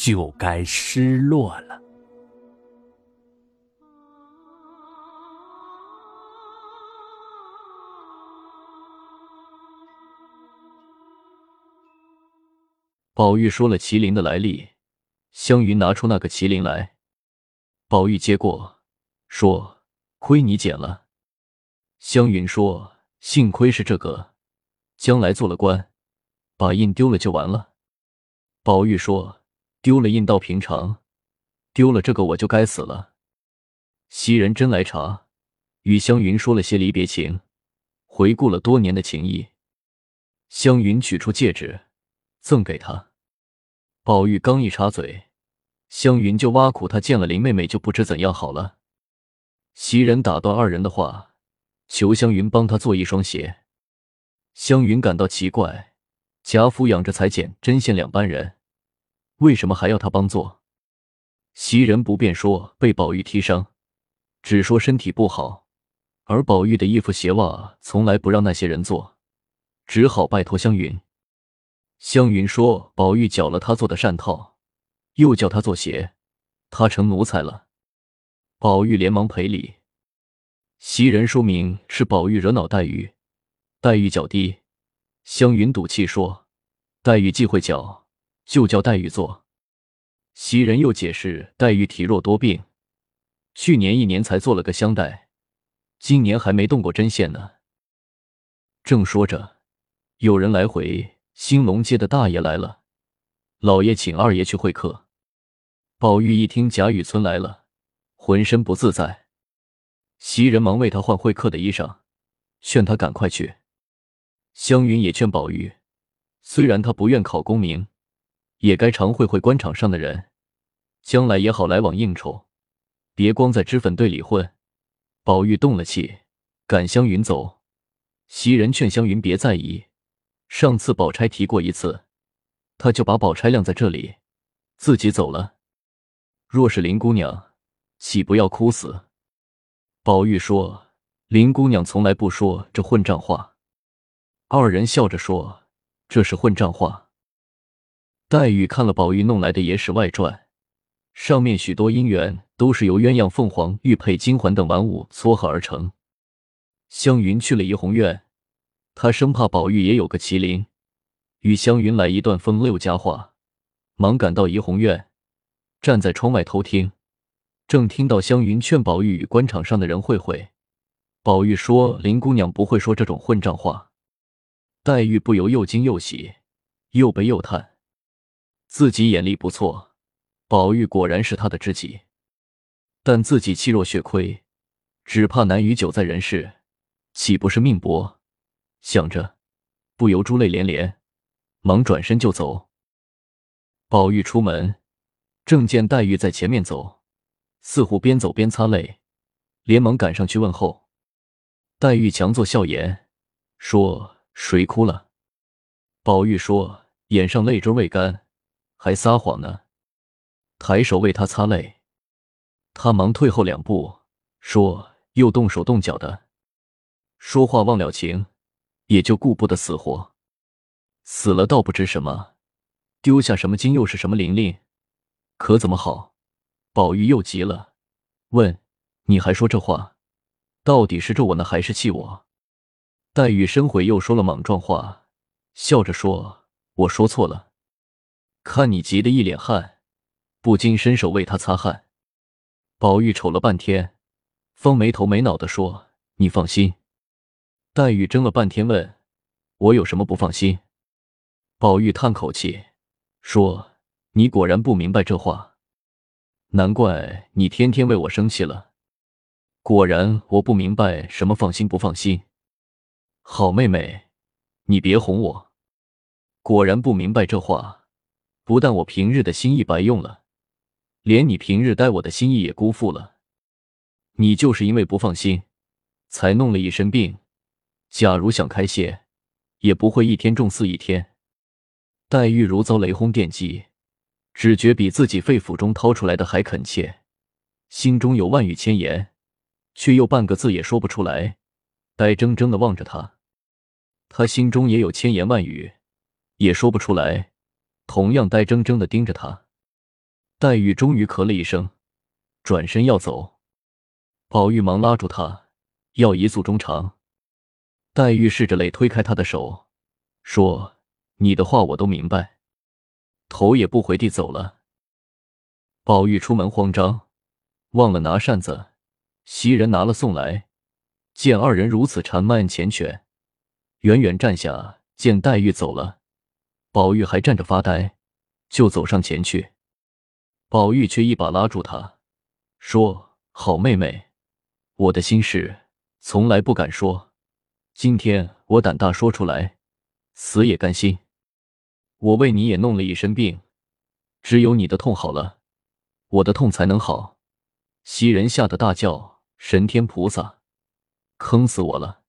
就该失落了。宝玉说了麒麟的来历，湘云拿出那个麒麟来，宝玉接过，说：“亏你捡了。”湘云说：“幸亏是这个，将来做了官，把印丢了就完了。”宝玉说。丢了印到平常，丢了这个我就该死了。袭人真来查，与湘云说了些离别情，回顾了多年的情谊。湘云取出戒指，赠给他。宝玉刚一插嘴，湘云就挖苦他见了林妹妹就不知怎样好了。袭人打断二人的话，求湘云帮他做一双鞋。湘云感到奇怪，贾府养着裁剪、针线两班人。为什么还要他帮做？袭人不便说被宝玉踢伤，只说身体不好，而宝玉的衣服鞋袜从来不让那些人做，只好拜托湘云。湘云说宝玉缴了他做的扇套，又叫他做鞋，他成奴才了。宝玉连忙赔礼。袭人说明是宝玉惹恼黛玉，黛玉脚低。湘云赌气说黛玉忌讳脚。就叫黛玉做。袭人又解释，黛玉体弱多病，去年一年才做了个香袋，今年还没动过针线呢。正说着，有人来回，兴隆街的大爷来了，老爷请二爷去会客。宝玉一听贾雨村来了，浑身不自在。袭人忙为他换会客的衣裳，劝他赶快去。湘云也劝宝玉，虽然他不愿考功名。也该常会会官场上的人，将来也好来往应酬，别光在脂粉队里混。宝玉动了气，赶湘云走。袭人劝湘云别在意，上次宝钗提过一次，他就把宝钗晾在这里，自己走了。若是林姑娘，岂不要哭死？宝玉说：“林姑娘从来不说这混账话。”二人笑着说：“这是混账话。”黛玉看了宝玉弄来的《野史外传》，上面许多姻缘都是由鸳鸯凤凰、玉佩金环等玩物撮合而成。湘云去了怡红院，她生怕宝玉也有个麒麟，与湘云来一段风流佳话，忙赶到怡红院，站在窗外偷听，正听到湘云劝宝玉与官场上的人会会。宝玉说：“林姑娘不会说这种混账话。”黛玉不由又惊又喜，又悲又叹。自己眼力不错，宝玉果然是他的知己，但自己气弱血亏，只怕难与久在人世，岂不是命薄？想着，不由珠泪连连，忙转身就走。宝玉出门，正见黛玉在前面走，似乎边走边擦泪，连忙赶上去问候。黛玉强作笑颜，说：“谁哭了？”宝玉说：“眼上泪珠未干。”还撒谎呢！抬手为他擦泪，他忙退后两步，说：“又动手动脚的，说话忘了情，也就顾不得死活。死了倒不知什么，丢下什么金又是什么玲玲，可怎么好？”宝玉又急了，问：“你还说这话，到底是咒我呢，还是气我？”黛玉深悔，又说了莽撞话，笑着说：“我说错了。”看你急得一脸汗，不禁伸手为他擦汗。宝玉瞅了半天，方没头没脑的说：“你放心。”黛玉怔了半天，问：“我有什么不放心？”宝玉叹口气，说：“你果然不明白这话，难怪你天天为我生气了。果然我不明白什么放心不放心。好妹妹，你别哄我。果然不明白这话。”不但我平日的心意白用了，连你平日待我的心意也辜负了。你就是因为不放心，才弄了一身病。假如想开些，也不会一天重似一天。黛玉如遭雷轰电击，只觉比自己肺腑中掏出来的还恳切，心中有万语千言，却又半个字也说不出来，呆怔怔的望着他。他心中也有千言万语，也说不出来，同样呆怔怔的盯着他。黛玉终于咳了一声，转身要走，宝玉忙拉住他，要一诉衷肠。黛玉拭着泪推开他的手，说：“你的话我都明白。”头也不回地走了。宝玉出门慌张，忘了拿扇子，袭人拿了送来，见二人如此缠慢缱绻。远远站下，见黛玉走了，宝玉还站着发呆，就走上前去。宝玉却一把拉住他，说：“好妹妹，我的心事从来不敢说，今天我胆大说出来，死也甘心。我为你也弄了一身病，只有你的痛好了，我的痛才能好。”袭人吓得大叫：“神天菩萨，坑死我了！”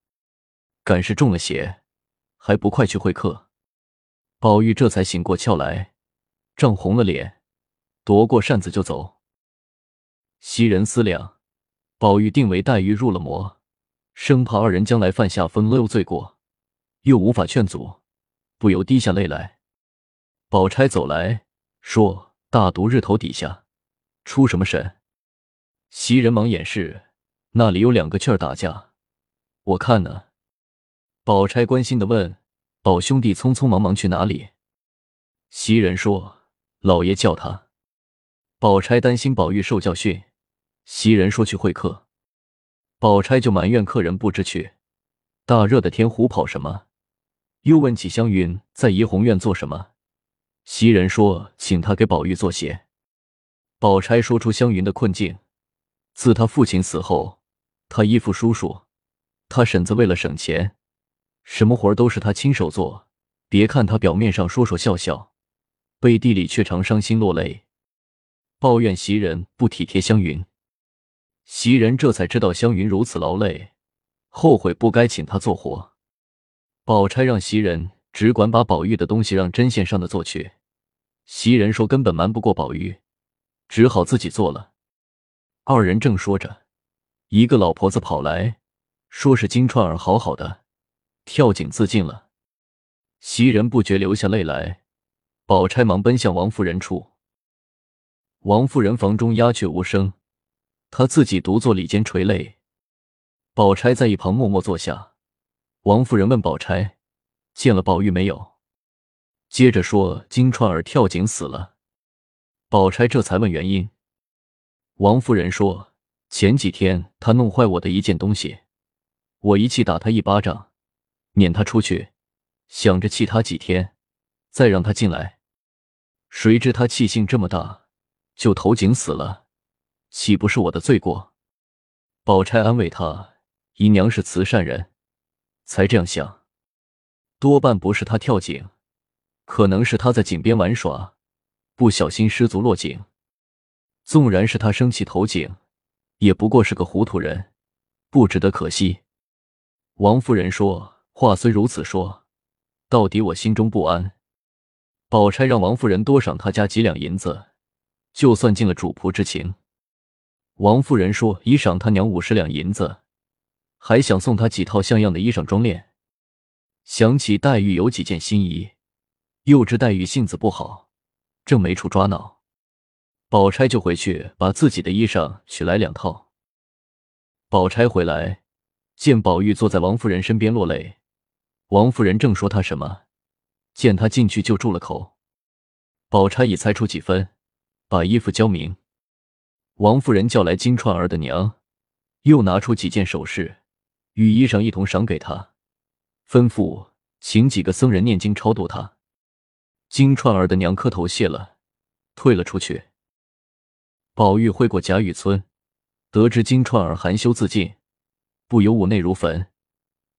敢是中了邪，还不快去会客？宝玉这才醒过窍来，涨红了脸，夺过扇子就走。袭人思量，宝玉定为黛玉入了魔，生怕二人将来犯下风流罪过，又无法劝阻，不由滴下泪来。宝钗走来说：“大毒日头底下出什么神？”袭人忙掩饰：“那里有两个雀儿打架，我看呢。”宝钗关心的问：“宝兄弟匆匆忙忙去哪里？”袭人说：“老爷叫他。”宝钗担心宝玉受教训，袭人说去会客，宝钗就埋怨客人不知趣。大热的天胡跑什么？又问起湘云在怡红院做什么，袭人说请他给宝玉做鞋。宝钗说出湘云的困境：自他父亲死后，他依附叔叔，他婶子为了省钱。什么活儿都是他亲手做，别看他表面上说说笑笑，背地里却常伤心落泪，抱怨袭人不体贴湘云。袭人这才知道湘云如此劳累，后悔不该请他做活。宝钗让袭人只管把宝玉的东西让针线上的做去，袭人说根本瞒不过宝玉，只好自己做了。二人正说着，一个老婆子跑来说是金钏儿好好的。跳井自尽了，袭人不觉流下泪来。宝钗忙奔向王夫人处。王夫人房中鸦雀无声，她自己独坐里间垂泪。宝钗在一旁默默坐下。王夫人问宝钗：“见了宝玉没有？”接着说：“金钏儿跳井死了。”宝钗这才问原因。王夫人说：“前几天他弄坏我的一件东西，我一气打他一巴掌。”撵他出去，想着气他几天，再让他进来。谁知他气性这么大，就投井死了，岂不是我的罪过？宝钗安慰他：“姨娘是慈善人，才这样想。多半不是他跳井，可能是他在井边玩耍，不小心失足落井。纵然是他生气投井，也不过是个糊涂人，不值得可惜。”王夫人说。话虽如此说，到底我心中不安。宝钗让王夫人多赏他家几两银子，就算尽了主仆之情。王夫人说已赏他娘五十两银子，还想送他几套像样的衣裳装殓。想起黛玉有几件新衣，又知黛玉性子不好，正没处抓挠，宝钗就回去把自己的衣裳取来两套。宝钗回来，见宝玉坐在王夫人身边落泪。王夫人正说他什么，见他进去就住了口。宝钗已猜出几分，把衣服交明。王夫人叫来金钏儿的娘，又拿出几件首饰与衣裳一同赏给他，吩咐请几个僧人念经超度他。金钏儿的娘磕头谢了，退了出去。宝玉会过贾雨村，得知金钏儿含羞自尽，不由五内如焚，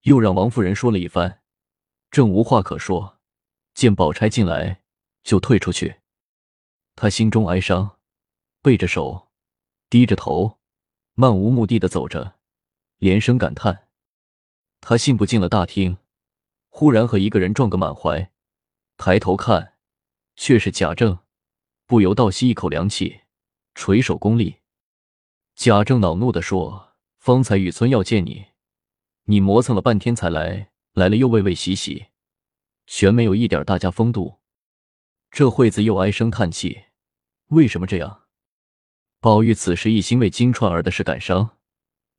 又让王夫人说了一番。正无话可说，见宝钗进来，就退出去。他心中哀伤，背着手，低着头，漫无目的的走着，连声感叹。他信步进了大厅，忽然和一个人撞个满怀，抬头看，却是贾政，不由倒吸一口凉气，垂手恭立。贾政恼怒的说：“方才雨村要见你，你磨蹭了半天才来，来了又畏畏兮兮，全没有一点大家风度。”这会子又唉声叹气，为什么这样？宝玉此时一心为金钏儿的事感伤，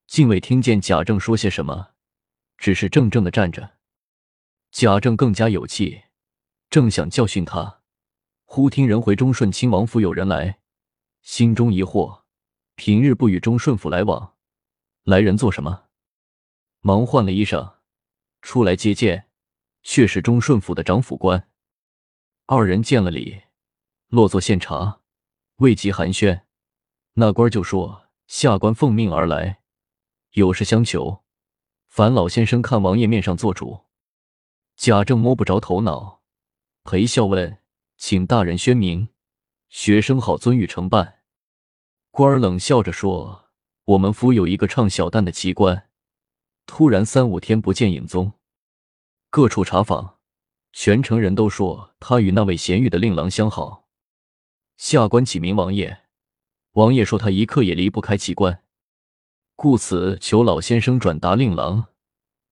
竟未听见贾政说些什么。只是怔怔的站着，贾政更加有气，正想教训他，忽听人回忠顺亲王府有人来，心中疑惑，平日不与忠顺府来往，来人做什么？忙换了衣裳，出来接见，却是中顺府的长府官。二人见了礼，落座献茶，未及寒暄，那官就说：“下官奉命而来，有事相求。”烦老先生看王爷面上做主。贾政摸不着头脑，陪笑问：“请大人宣明，学生好遵谕承办。”官儿冷笑着说：“我们府有一个唱小旦的奇官，突然三五天不见影踪，各处查访，全城人都说他与那位贤玉的令郎相好。下官启明王爷，王爷说他一刻也离不开奇官。”故此，求老先生转达令郎，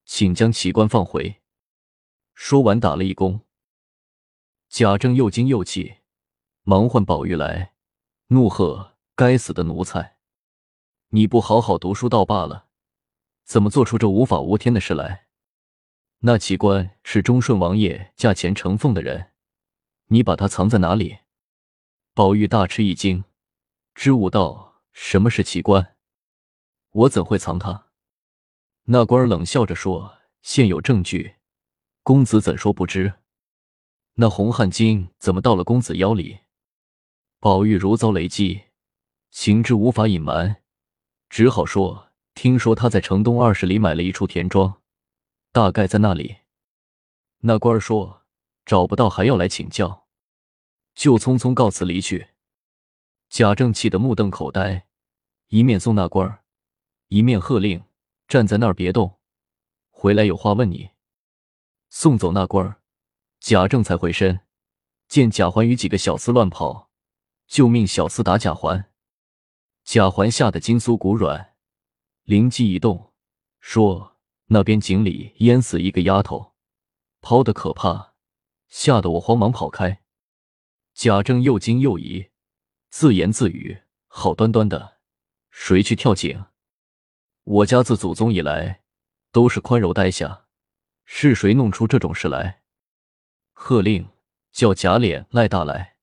请将奇官放回。说完，打了一躬。贾政又惊又气，忙唤宝玉来，怒喝：“该死的奴才！你不好好读书倒罢了，怎么做出这无法无天的事来？那奇官是忠顺王爷驾前承奉的人，你把他藏在哪里？”宝玉大吃一惊，支吾道：“什么是奇官？”我怎会藏他？那官儿冷笑着说：“现有证据，公子怎说不知？那红汗巾怎么到了公子腰里？”宝玉如遭雷击，情之无法隐瞒，只好说：“听说他在城东二十里买了一处田庄，大概在那里。”那官儿说：“找不到还要来请教。”就匆匆告辞离去。贾政气得目瞪口呆，一面送那官儿。一面喝令，站在那儿别动，回来有话问你。送走那官儿，贾政才回身，见贾环与几个小厮乱跑，就命小厮打贾环。贾环吓得筋酥骨软，灵机一动，说：“那边井里淹死一个丫头，抛的可怕，吓得我慌忙跑开。”贾政又惊又疑，自言自语：“好端端的，谁去跳井？”我家自祖宗以来都是宽柔待下，是谁弄出这种事来？喝令叫贾琏、赖大来。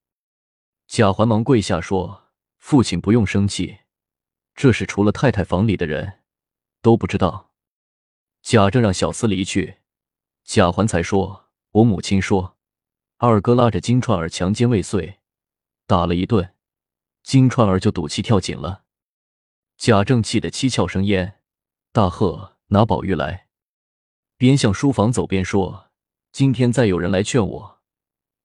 贾环忙跪下说：“父亲不用生气，这事除了太太房里的人都不知道。”贾政让小厮离去，贾环才说：“我母亲说，二哥拉着金钏儿强奸未遂，打了一顿，金钏儿就赌气跳井了。”贾政气得七窍生烟，大喝：“拿宝玉来！”边向书房走边说：“今天再有人来劝我，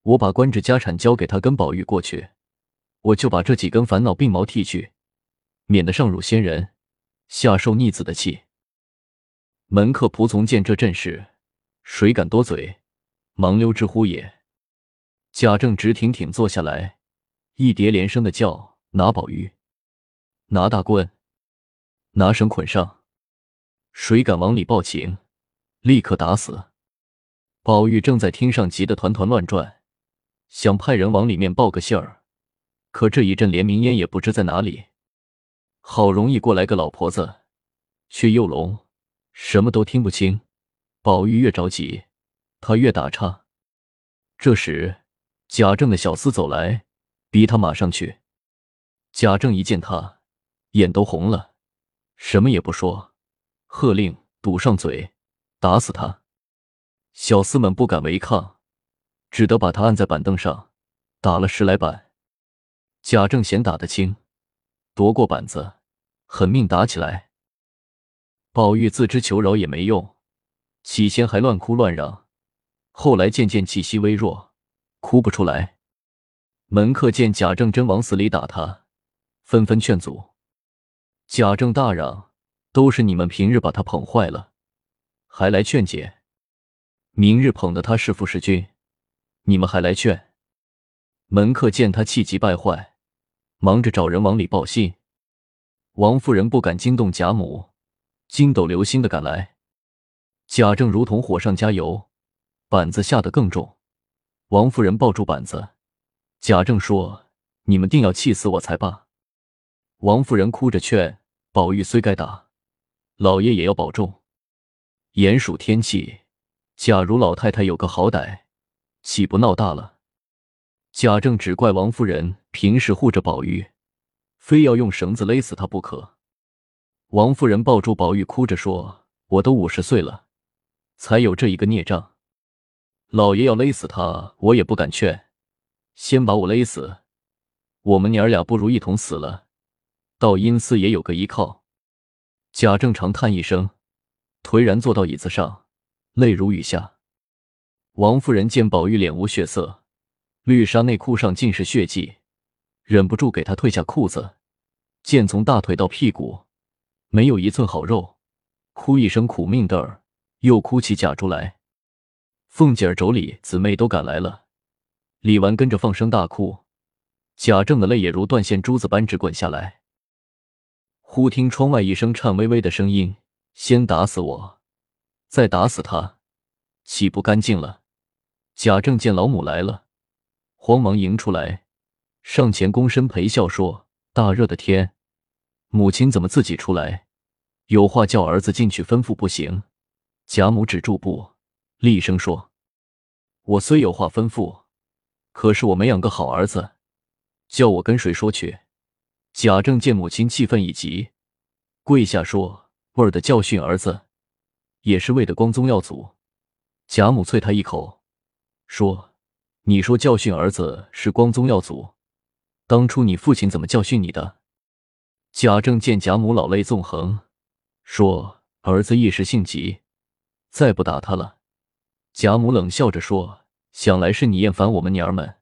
我把官职家产交给他跟宝玉过去，我就把这几根烦恼鬓毛剃去，免得上辱先人，下受逆子的气。”门客仆从见这阵势，谁敢多嘴？忙溜之乎也。贾政直挺挺坐下来，一叠连声的叫：“拿宝玉，拿大棍！”拿绳捆上，谁敢往里报情，立刻打死。宝玉正在厅上急得团团乱转，想派人往里面报个信儿，可这一阵连明烟也不知在哪里。好容易过来个老婆子，却又聋，什么都听不清。宝玉越着急，他越打岔。这时贾政的小厮走来，逼他马上去。贾政一见他，眼都红了。什么也不说，喝令堵上嘴，打死他。小厮们不敢违抗，只得把他按在板凳上，打了十来板。贾政嫌打得轻，夺过板子，狠命打起来。宝玉自知求饶也没用，起先还乱哭乱嚷，后来渐渐气息微弱，哭不出来。门客见贾政真往死里打他，纷纷劝阻。贾政大嚷：“都是你们平日把他捧坏了，还来劝解；明日捧得他是父是君，你们还来劝。”门客见他气急败坏，忙着找人往里报信。王夫人不敢惊动贾母，筋斗流星的赶来。贾政如同火上加油，板子下得更重。王夫人抱住板子，贾政说：“你们定要气死我才罢。”王夫人哭着劝宝玉：“虽该打，老爷也要保重。炎暑天气，假如老太太有个好歹，岂不闹大了？”贾政只怪王夫人平时护着宝玉，非要用绳子勒死他不可。王夫人抱住宝玉，哭着说：“我都五十岁了，才有这一个孽障。老爷要勒死他，我也不敢劝。先把我勒死，我们娘儿俩不如一同死了，到阴司也有个依靠。”贾政长叹一声，颓然坐到椅子上，泪如雨下。王夫人见宝玉脸无血色。绿纱内裤上尽是血迹，忍不住给他褪下裤子，见从大腿到屁股没有一寸好肉，哭一声苦命的儿，又哭起贾珠来。凤姐儿、妯娌、姊妹都赶来了，李纨跟着放声大哭，贾政的泪也如断线珠子般直滚下来。忽听窗外一声颤巍巍的声音：“先打死我，再打死他，岂不干净了？”贾政见老母来了。慌忙迎出来，上前躬身陪笑说：“大热的天，母亲怎么自己出来？有话叫儿子进去吩咐不行？”贾母止住步，厉声说：“我虽有话吩咐，可是我没养个好儿子，叫我跟谁说去？”贾政见母亲气愤已极，跪下说：“味儿的教训儿子，也是为的光宗耀祖。”贾母啐他一口，说。你说教训儿子是光宗耀祖，当初你父亲怎么教训你的？贾政见贾母老泪纵横，说：“儿子一时性急，再不打他了。”贾母冷笑着说：“想来是你厌烦我们娘儿们，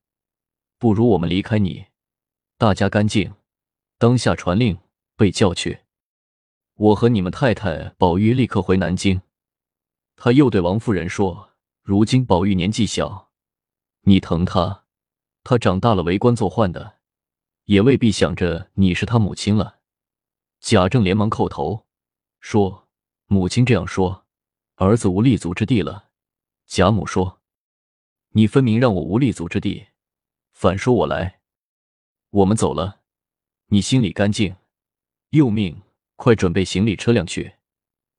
不如我们离开你，大家干净。当下传令，被叫去。我和你们太太宝玉立刻回南京。”他又对王夫人说：“如今宝玉年纪小。”你疼他，他长大了为官做宦的，也未必想着你是他母亲了。贾政连忙叩头说：“母亲这样说，儿子无立足之地了。”贾母说：“你分明让我无立足之地，反说我来。我们走了，你心里干净。又命快准备行李车辆去。”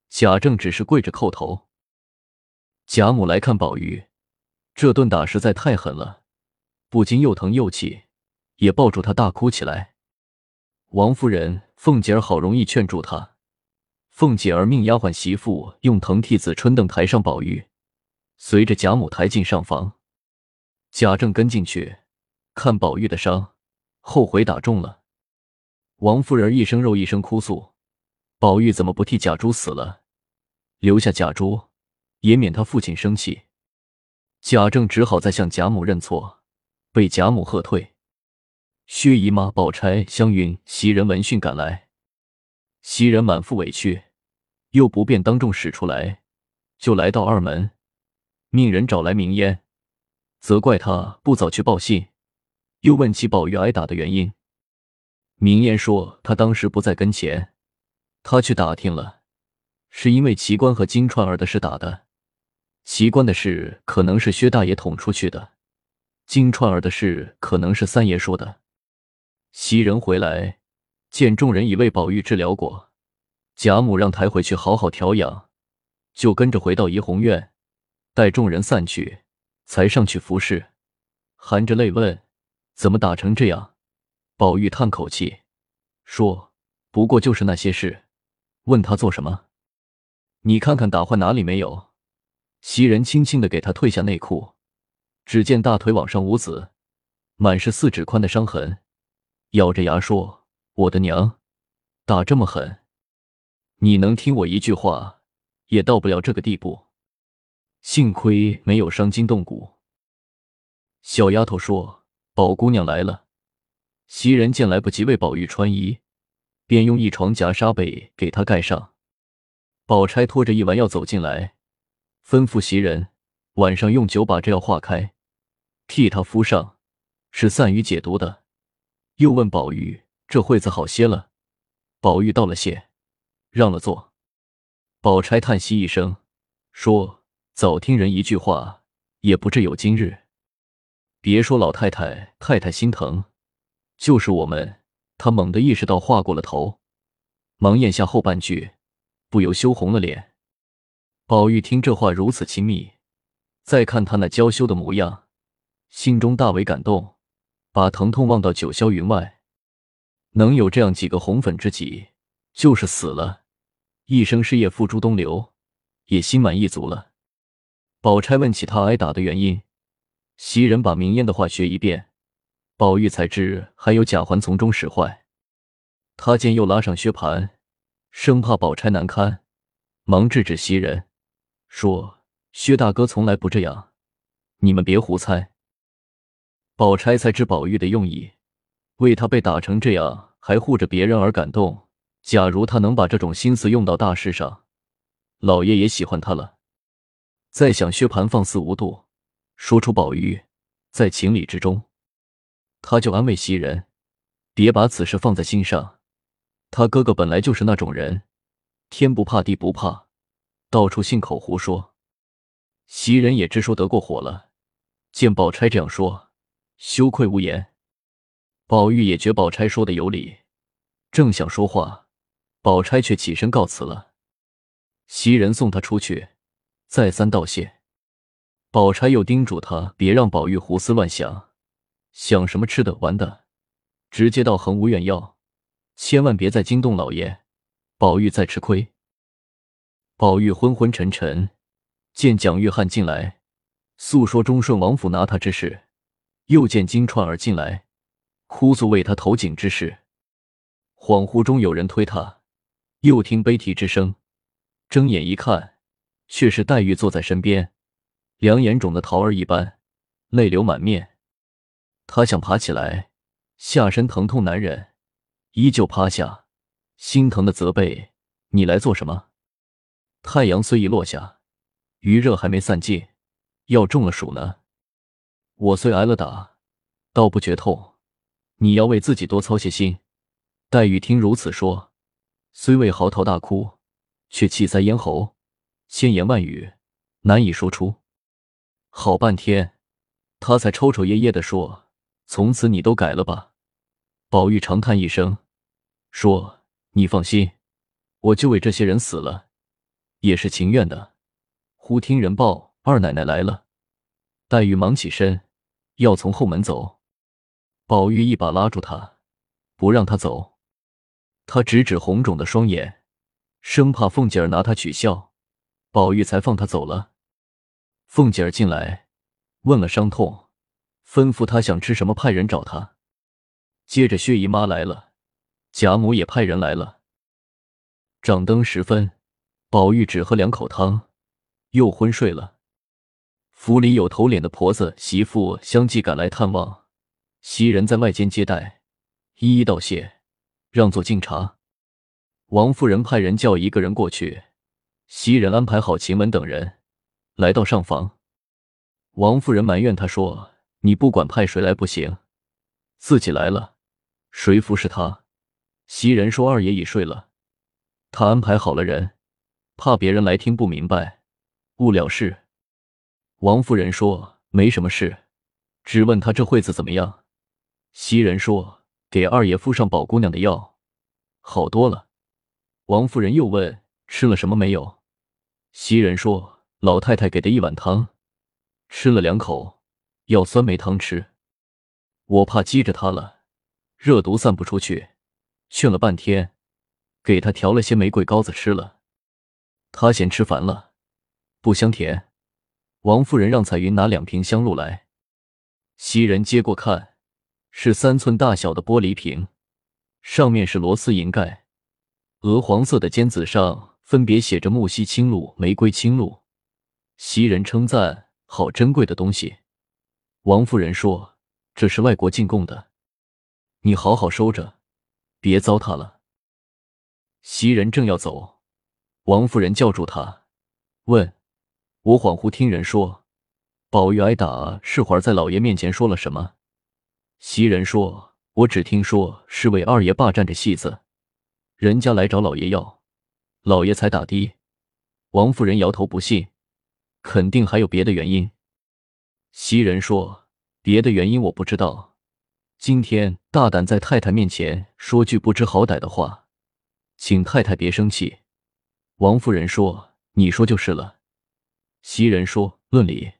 贾政只是跪着叩头。贾母来看宝玉。这顿打实在太狠了，不禁又疼又气，也抱住他大哭起来。王夫人、凤姐儿好容易劝住他，凤姐儿命丫鬟媳妇用藤替子、春凳抬上宝玉，随着贾母抬进上房。贾政跟进去看宝玉的伤，后悔打中了。王夫人一声肉一声哭诉：“宝玉怎么不替贾珠死了，留下贾珠，也免他父亲生气。”贾政只好再向贾母认错，被贾母喝退。薛姨妈、宝钗、湘云、袭人闻讯赶来，袭人满腹委屈，又不便当众使出来，就来到二门，命人找来明烟，责怪他不早去报信，又问起宝玉挨打的原因。明烟说他当时不在跟前，他去打听了，是因为奇观和金钏儿的事打的。奇观的事可能是薛大爷捅出去的，金钏儿的事可能是三爷说的。袭人回来，见众人已为宝玉治疗过，贾母让抬回去好好调养，就跟着回到怡红院，待众人散去，才上去服侍，含着泪问：“怎么打成这样？”宝玉叹口气，说：“不过就是那些事，问他做什么？你看看打坏哪里没有？”袭人轻轻的给他褪下内裤，只见大腿往上五子，满是四指宽的伤痕，咬着牙说：“我的娘，打这么狠，你能听我一句话，也到不了这个地步。幸亏没有伤筋动骨。”小丫头说：“宝姑娘来了。袭人见来不及为宝玉穿衣，便用一床夹纱被给她盖上。宝钗拖着一碗药走进来，吩咐袭人晚上用酒把这药化开，替她敷上，是散瘀解毒的。又问宝玉这会子好些了。宝玉道了谢，让了座。宝钗叹息一声，说：“早听人一句话，也不至有今日。别说老太太、太太心疼，就是我们。”他猛地意识到话过了头，忙咽下后半句，不由羞红了脸。宝玉听这话如此亲密，再看他那娇羞的模样，心中大为感动，把疼痛忘到九霄云外。能有这样几个红粉知己，就是死了。一生事业付诸东流，也心满意足了。宝钗问起他挨打的原因，袭人把明烟的话学一遍，宝玉才知还有贾环从中使坏。他见又拉上薛蟠，生怕宝钗难堪，忙制止袭人，说：“薛大哥从来不这样，你们别胡猜。”宝钗才知宝玉的用意，为他被打成这样还护着别人而感动。假如他能把这种心思用到大事上，老爷也喜欢他了。再想薛蟠放肆无度，说出宝玉在情理之中，他就安慰袭人，别把此事放在心上。他哥哥本来就是那种人，天不怕地不怕，到处信口胡说。袭人也知说得过火了，见宝钗这样说，羞愧无言。宝玉也觉宝钗说的有理，正想说话。宝钗却起身告辞了，袭人送她出去，再三道谢。宝钗又叮嘱她别让宝玉胡思乱想，想什么吃的玩的，直接到恒无院要，千万别再惊动老爷，宝玉再吃亏。宝玉昏昏沉沉，见蒋玉菡进来，诉说忠顺王府拿他之事，又见金钏儿进来，哭诉为他投井之事，恍惚中有人推他。又听悲啼之声，睁眼一看，却是黛玉坐在身边，两眼肿得桃儿一般，泪流满面。他想爬起来，下身疼痛难忍，依旧趴下，心疼的责备：“你来做什么？太阳虽已落下，余热还没散尽，要中了暑呢。我虽挨了打，倒不觉痛，你要为自己多操些心。”黛玉听如此说。虽未嚎啕大哭，却气塞咽喉，千言万语难以说出。好半天，他才抽抽噎噎的说：“从此你都改了吧。”宝玉长叹一声，说：“你放心，我就为这些人死了，也是情愿的。”忽听人报二奶奶来了，黛玉忙起身，要从后门走，宝玉一把拉住她，不让她走。他指指红肿的双眼，生怕凤姐儿拿他取笑，宝玉才放他走了。凤姐儿进来，问了伤痛，吩咐他想吃什么，派人找他。接着薛姨妈来了，贾母也派人来了。掌灯时分，宝玉只喝两口汤，又昏睡了。府里有头脸的婆子媳妇相继赶来探望，袭人在外间接待，一一道谢。让座敬茶，王夫人派人叫一个人过去。袭人安排好晴雯等人，来到上房。王夫人埋怨他说：“你不管派谁来不行，自己来了，谁服侍他？”袭人说：“二爷已睡了，他安排好了人，怕别人来听不明白，误了事。”王夫人说：“没什么事，只问他这会子怎么样。”袭人说。给二爷敷上宝姑娘的药，好多了。王夫人又问吃了什么没有。袭人说：“老太太给的一碗汤，吃了两口，药酸没汤吃。我怕激着他了，热毒散不出去，劝了半天，给他调了些玫瑰膏子吃了。他嫌吃烦了，不香甜。王夫人让彩云拿两瓶香露来。袭人接过看。”是三寸大小的玻璃瓶，上面是螺丝银盖，鹅黄色的尖子上分别写着木樨清露、玫瑰清露。袭人称赞：“好珍贵的东西。”王夫人说：“这是外国进贡的，你好好收着，别糟蹋了。”袭人正要走，王夫人叫住他，问：“我恍惚听人说，宝玉挨打是会儿在老爷面前说了什么？”袭人说：“我只听说是为二爷霸占着戏子，人家来找老爷要，老爷才打的。”王夫人摇头不信，肯定还有别的原因。袭人说：“别的原因我不知道，今天大胆在太太面前说句不知好歹的话，请太太别生气。”王夫人说：“你说就是了。”袭人说：“论理，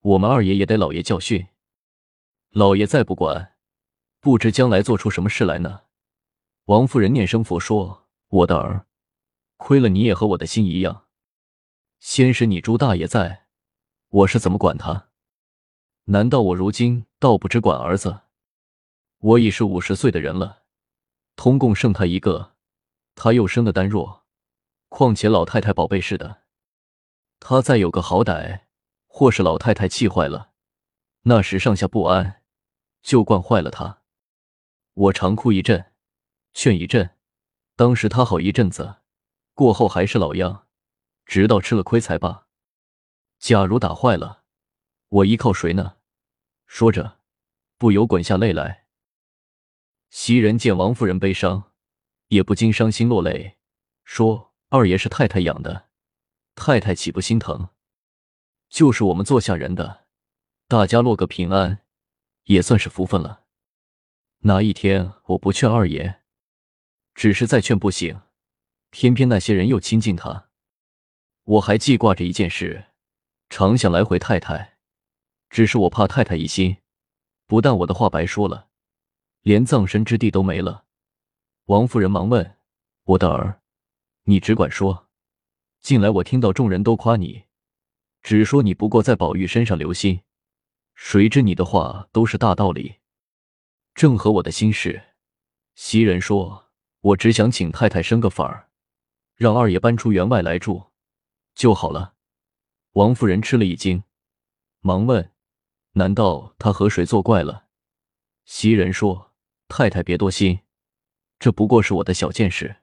我们二爷也得老爷教训，老爷再不管，不知将来做出什么事来呢。”王夫人念声佛说：“我的儿，亏了你也和我的心一样。”先是你朱大爷在，我是怎么管他？难道我如今倒不知管儿子？我已是五十岁的人了，通共剩他一个，他又生的单弱，况且老太太宝贝似的，他再有个好歹，或是老太太气坏了，那时上下不安，就惯坏了他。我常哭一阵，劝一阵，当时他好一阵子，过后还是老样。直到吃了亏才罢。假如打坏了，我依靠谁呢？说着，不由滚下泪来。袭人见王夫人悲伤，也不禁伤心落泪，说：“二爷是太太养的，太太岂不心疼？就是我们做下人的，大家落个平安，也算是福分了。哪一天我不劝二爷，只是再劝不行，偏偏那些人又亲近他。”我还记挂着一件事，常想来回太太，只是我怕太太疑心，不但我的话白说了，连葬身之地都没了。王夫人忙问：“我的儿，你只管说。近来我听到众人都夸你，只说你不过在宝玉身上留心，谁知你的话都是大道理，正合我的心事。”袭人说：“我只想请太太生个法儿，让二爷搬出园外来住。”就好了。王夫人吃了一惊，忙问：“难道他和谁作怪了？”袭人说：“太太别多心，这不过是我的小见识。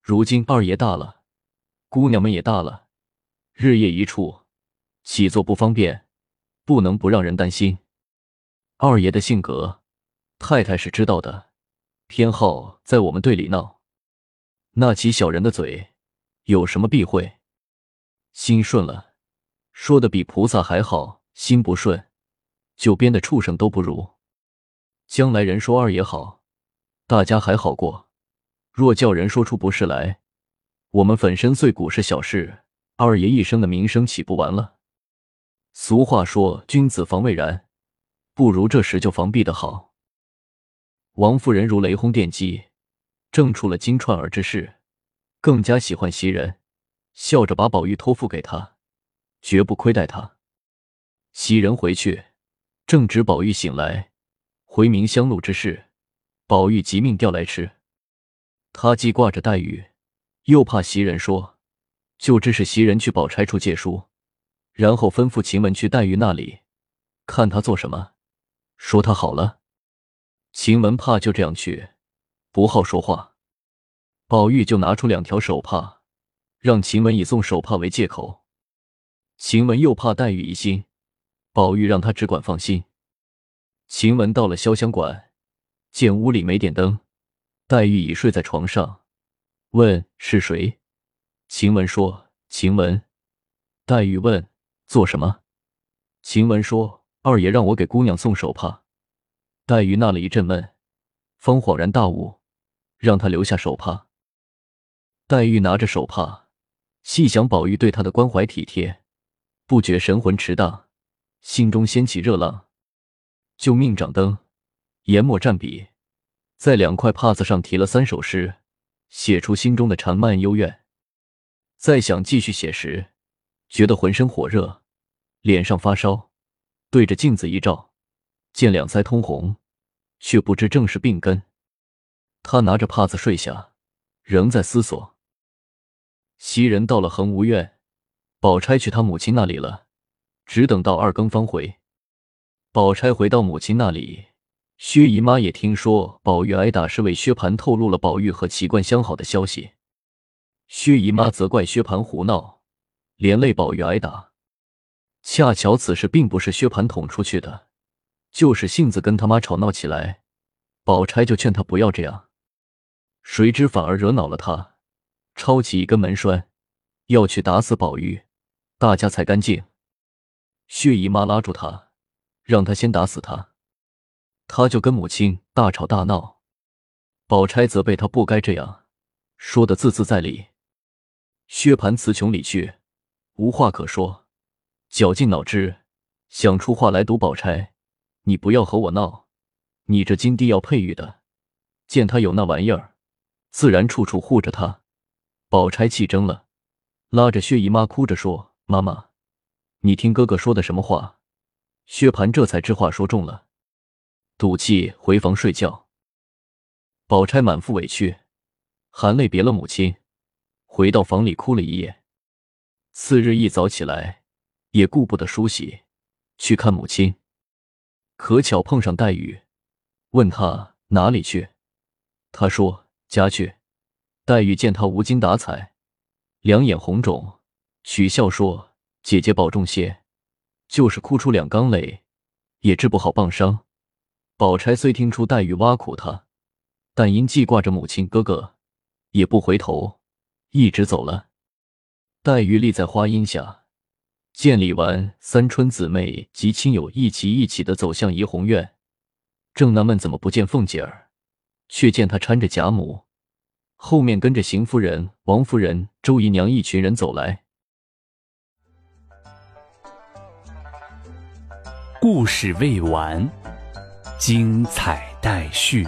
如今二爷大了，姑娘们也大了，日夜一处，起坐不方便，不能不让人担心。二爷的性格，太太是知道的，偏好在我们队里闹，那起小人的嘴，有什么避讳？”心顺了，说的比菩萨还好；心不顺，就编的畜生都不如。将来人说二爷好，大家还好过；若叫人说出不是来，我们粉身碎骨是小事，二爷一生的名声岂不完了？俗话说，君子防未然，不如这时就防避的好。王夫人如雷轰电击，正出了金钏儿之事，更加喜欢袭人。笑着把宝玉托付给他，绝不亏待他。袭人回去，正值宝玉醒来回明香露之事，宝玉急命调来吃。他既挂着黛玉，又怕袭人说，就指使袭人去宝钗处借书，然后吩咐晴雯去黛玉那里，看她做什么，说她好了。晴雯怕就这样去，不好说话。宝玉就拿出两条手帕。让晴雯以送手帕为借口，晴雯又怕黛玉疑心，宝玉让她只管放心。晴雯到了潇湘馆，见屋里没点灯，黛玉已睡在床上，问是谁？晴雯说：“晴雯。”黛玉问：“做什么？”晴雯说：“二爷让我给姑娘送手帕。”黛玉纳了一阵闷，方恍然大悟，让她留下手帕。黛玉拿着手帕。细想宝玉对她的关怀体贴，不觉神魂驰荡，心中掀起热浪，就命掌灯，研墨蘸笔，在两块帕子上题了三首诗，写出心中的缠漫幽怨。再想继续写时，觉得浑身火热，脸上发烧，对着镜子一照，见两腮通红，却不知正是病根。他拿着帕子睡下，仍在思索。袭人到了恒芜院，宝钗去她母亲那里了，只等到二更方回。宝钗回到母亲那里，薛姨妈也听说宝玉挨打是为薛蟠透露了宝玉和奇冠相好的消息。薛姨妈责怪薛蟠胡闹，连累宝玉挨打。恰巧此事并不是薛蟠捅出去的，就是性子跟他妈吵闹起来，宝钗就劝他不要这样，谁知反而惹恼了他，抄起一根门栓，要去打死宝玉，大家才干净。薛姨妈拉住他，让他先打死他，他就跟母亲大吵大闹。宝钗责备他不该这样，说的字字在理。薛蟠词穷理屈，无话可说，绞尽脑汁想出话来堵宝钗：“你不要和我闹，你这金地要佩玉的，见他有那玩意儿，自然处处护着他。”宝钗气怔了，拉着薛姨妈哭着说：“妈妈，你听哥哥说的什么话？”薛蟠这才知话说重了，赌气回房睡觉。宝钗满腹委屈，含泪别了母亲。回到房里哭了一夜，次日一早起来，也顾不得梳洗，去看母亲。可巧碰上黛玉，问他哪里去，他说家去。黛玉见他无精打采，两眼红肿，取笑说：“姐姐保重些，就是哭出两缸泪，也治不好棒伤。”宝钗虽听出黛玉挖苦她，但因记挂着母亲哥哥，也不回头。一直走了，黛玉立在花荫下，见李纨、三春姊妹及亲友一起一起的走向怡红院，正纳闷怎么不见凤姐儿，却见她搀着贾母，后面跟着邢夫人、王夫人、周姨娘一群人走来。故事未完，精彩待续。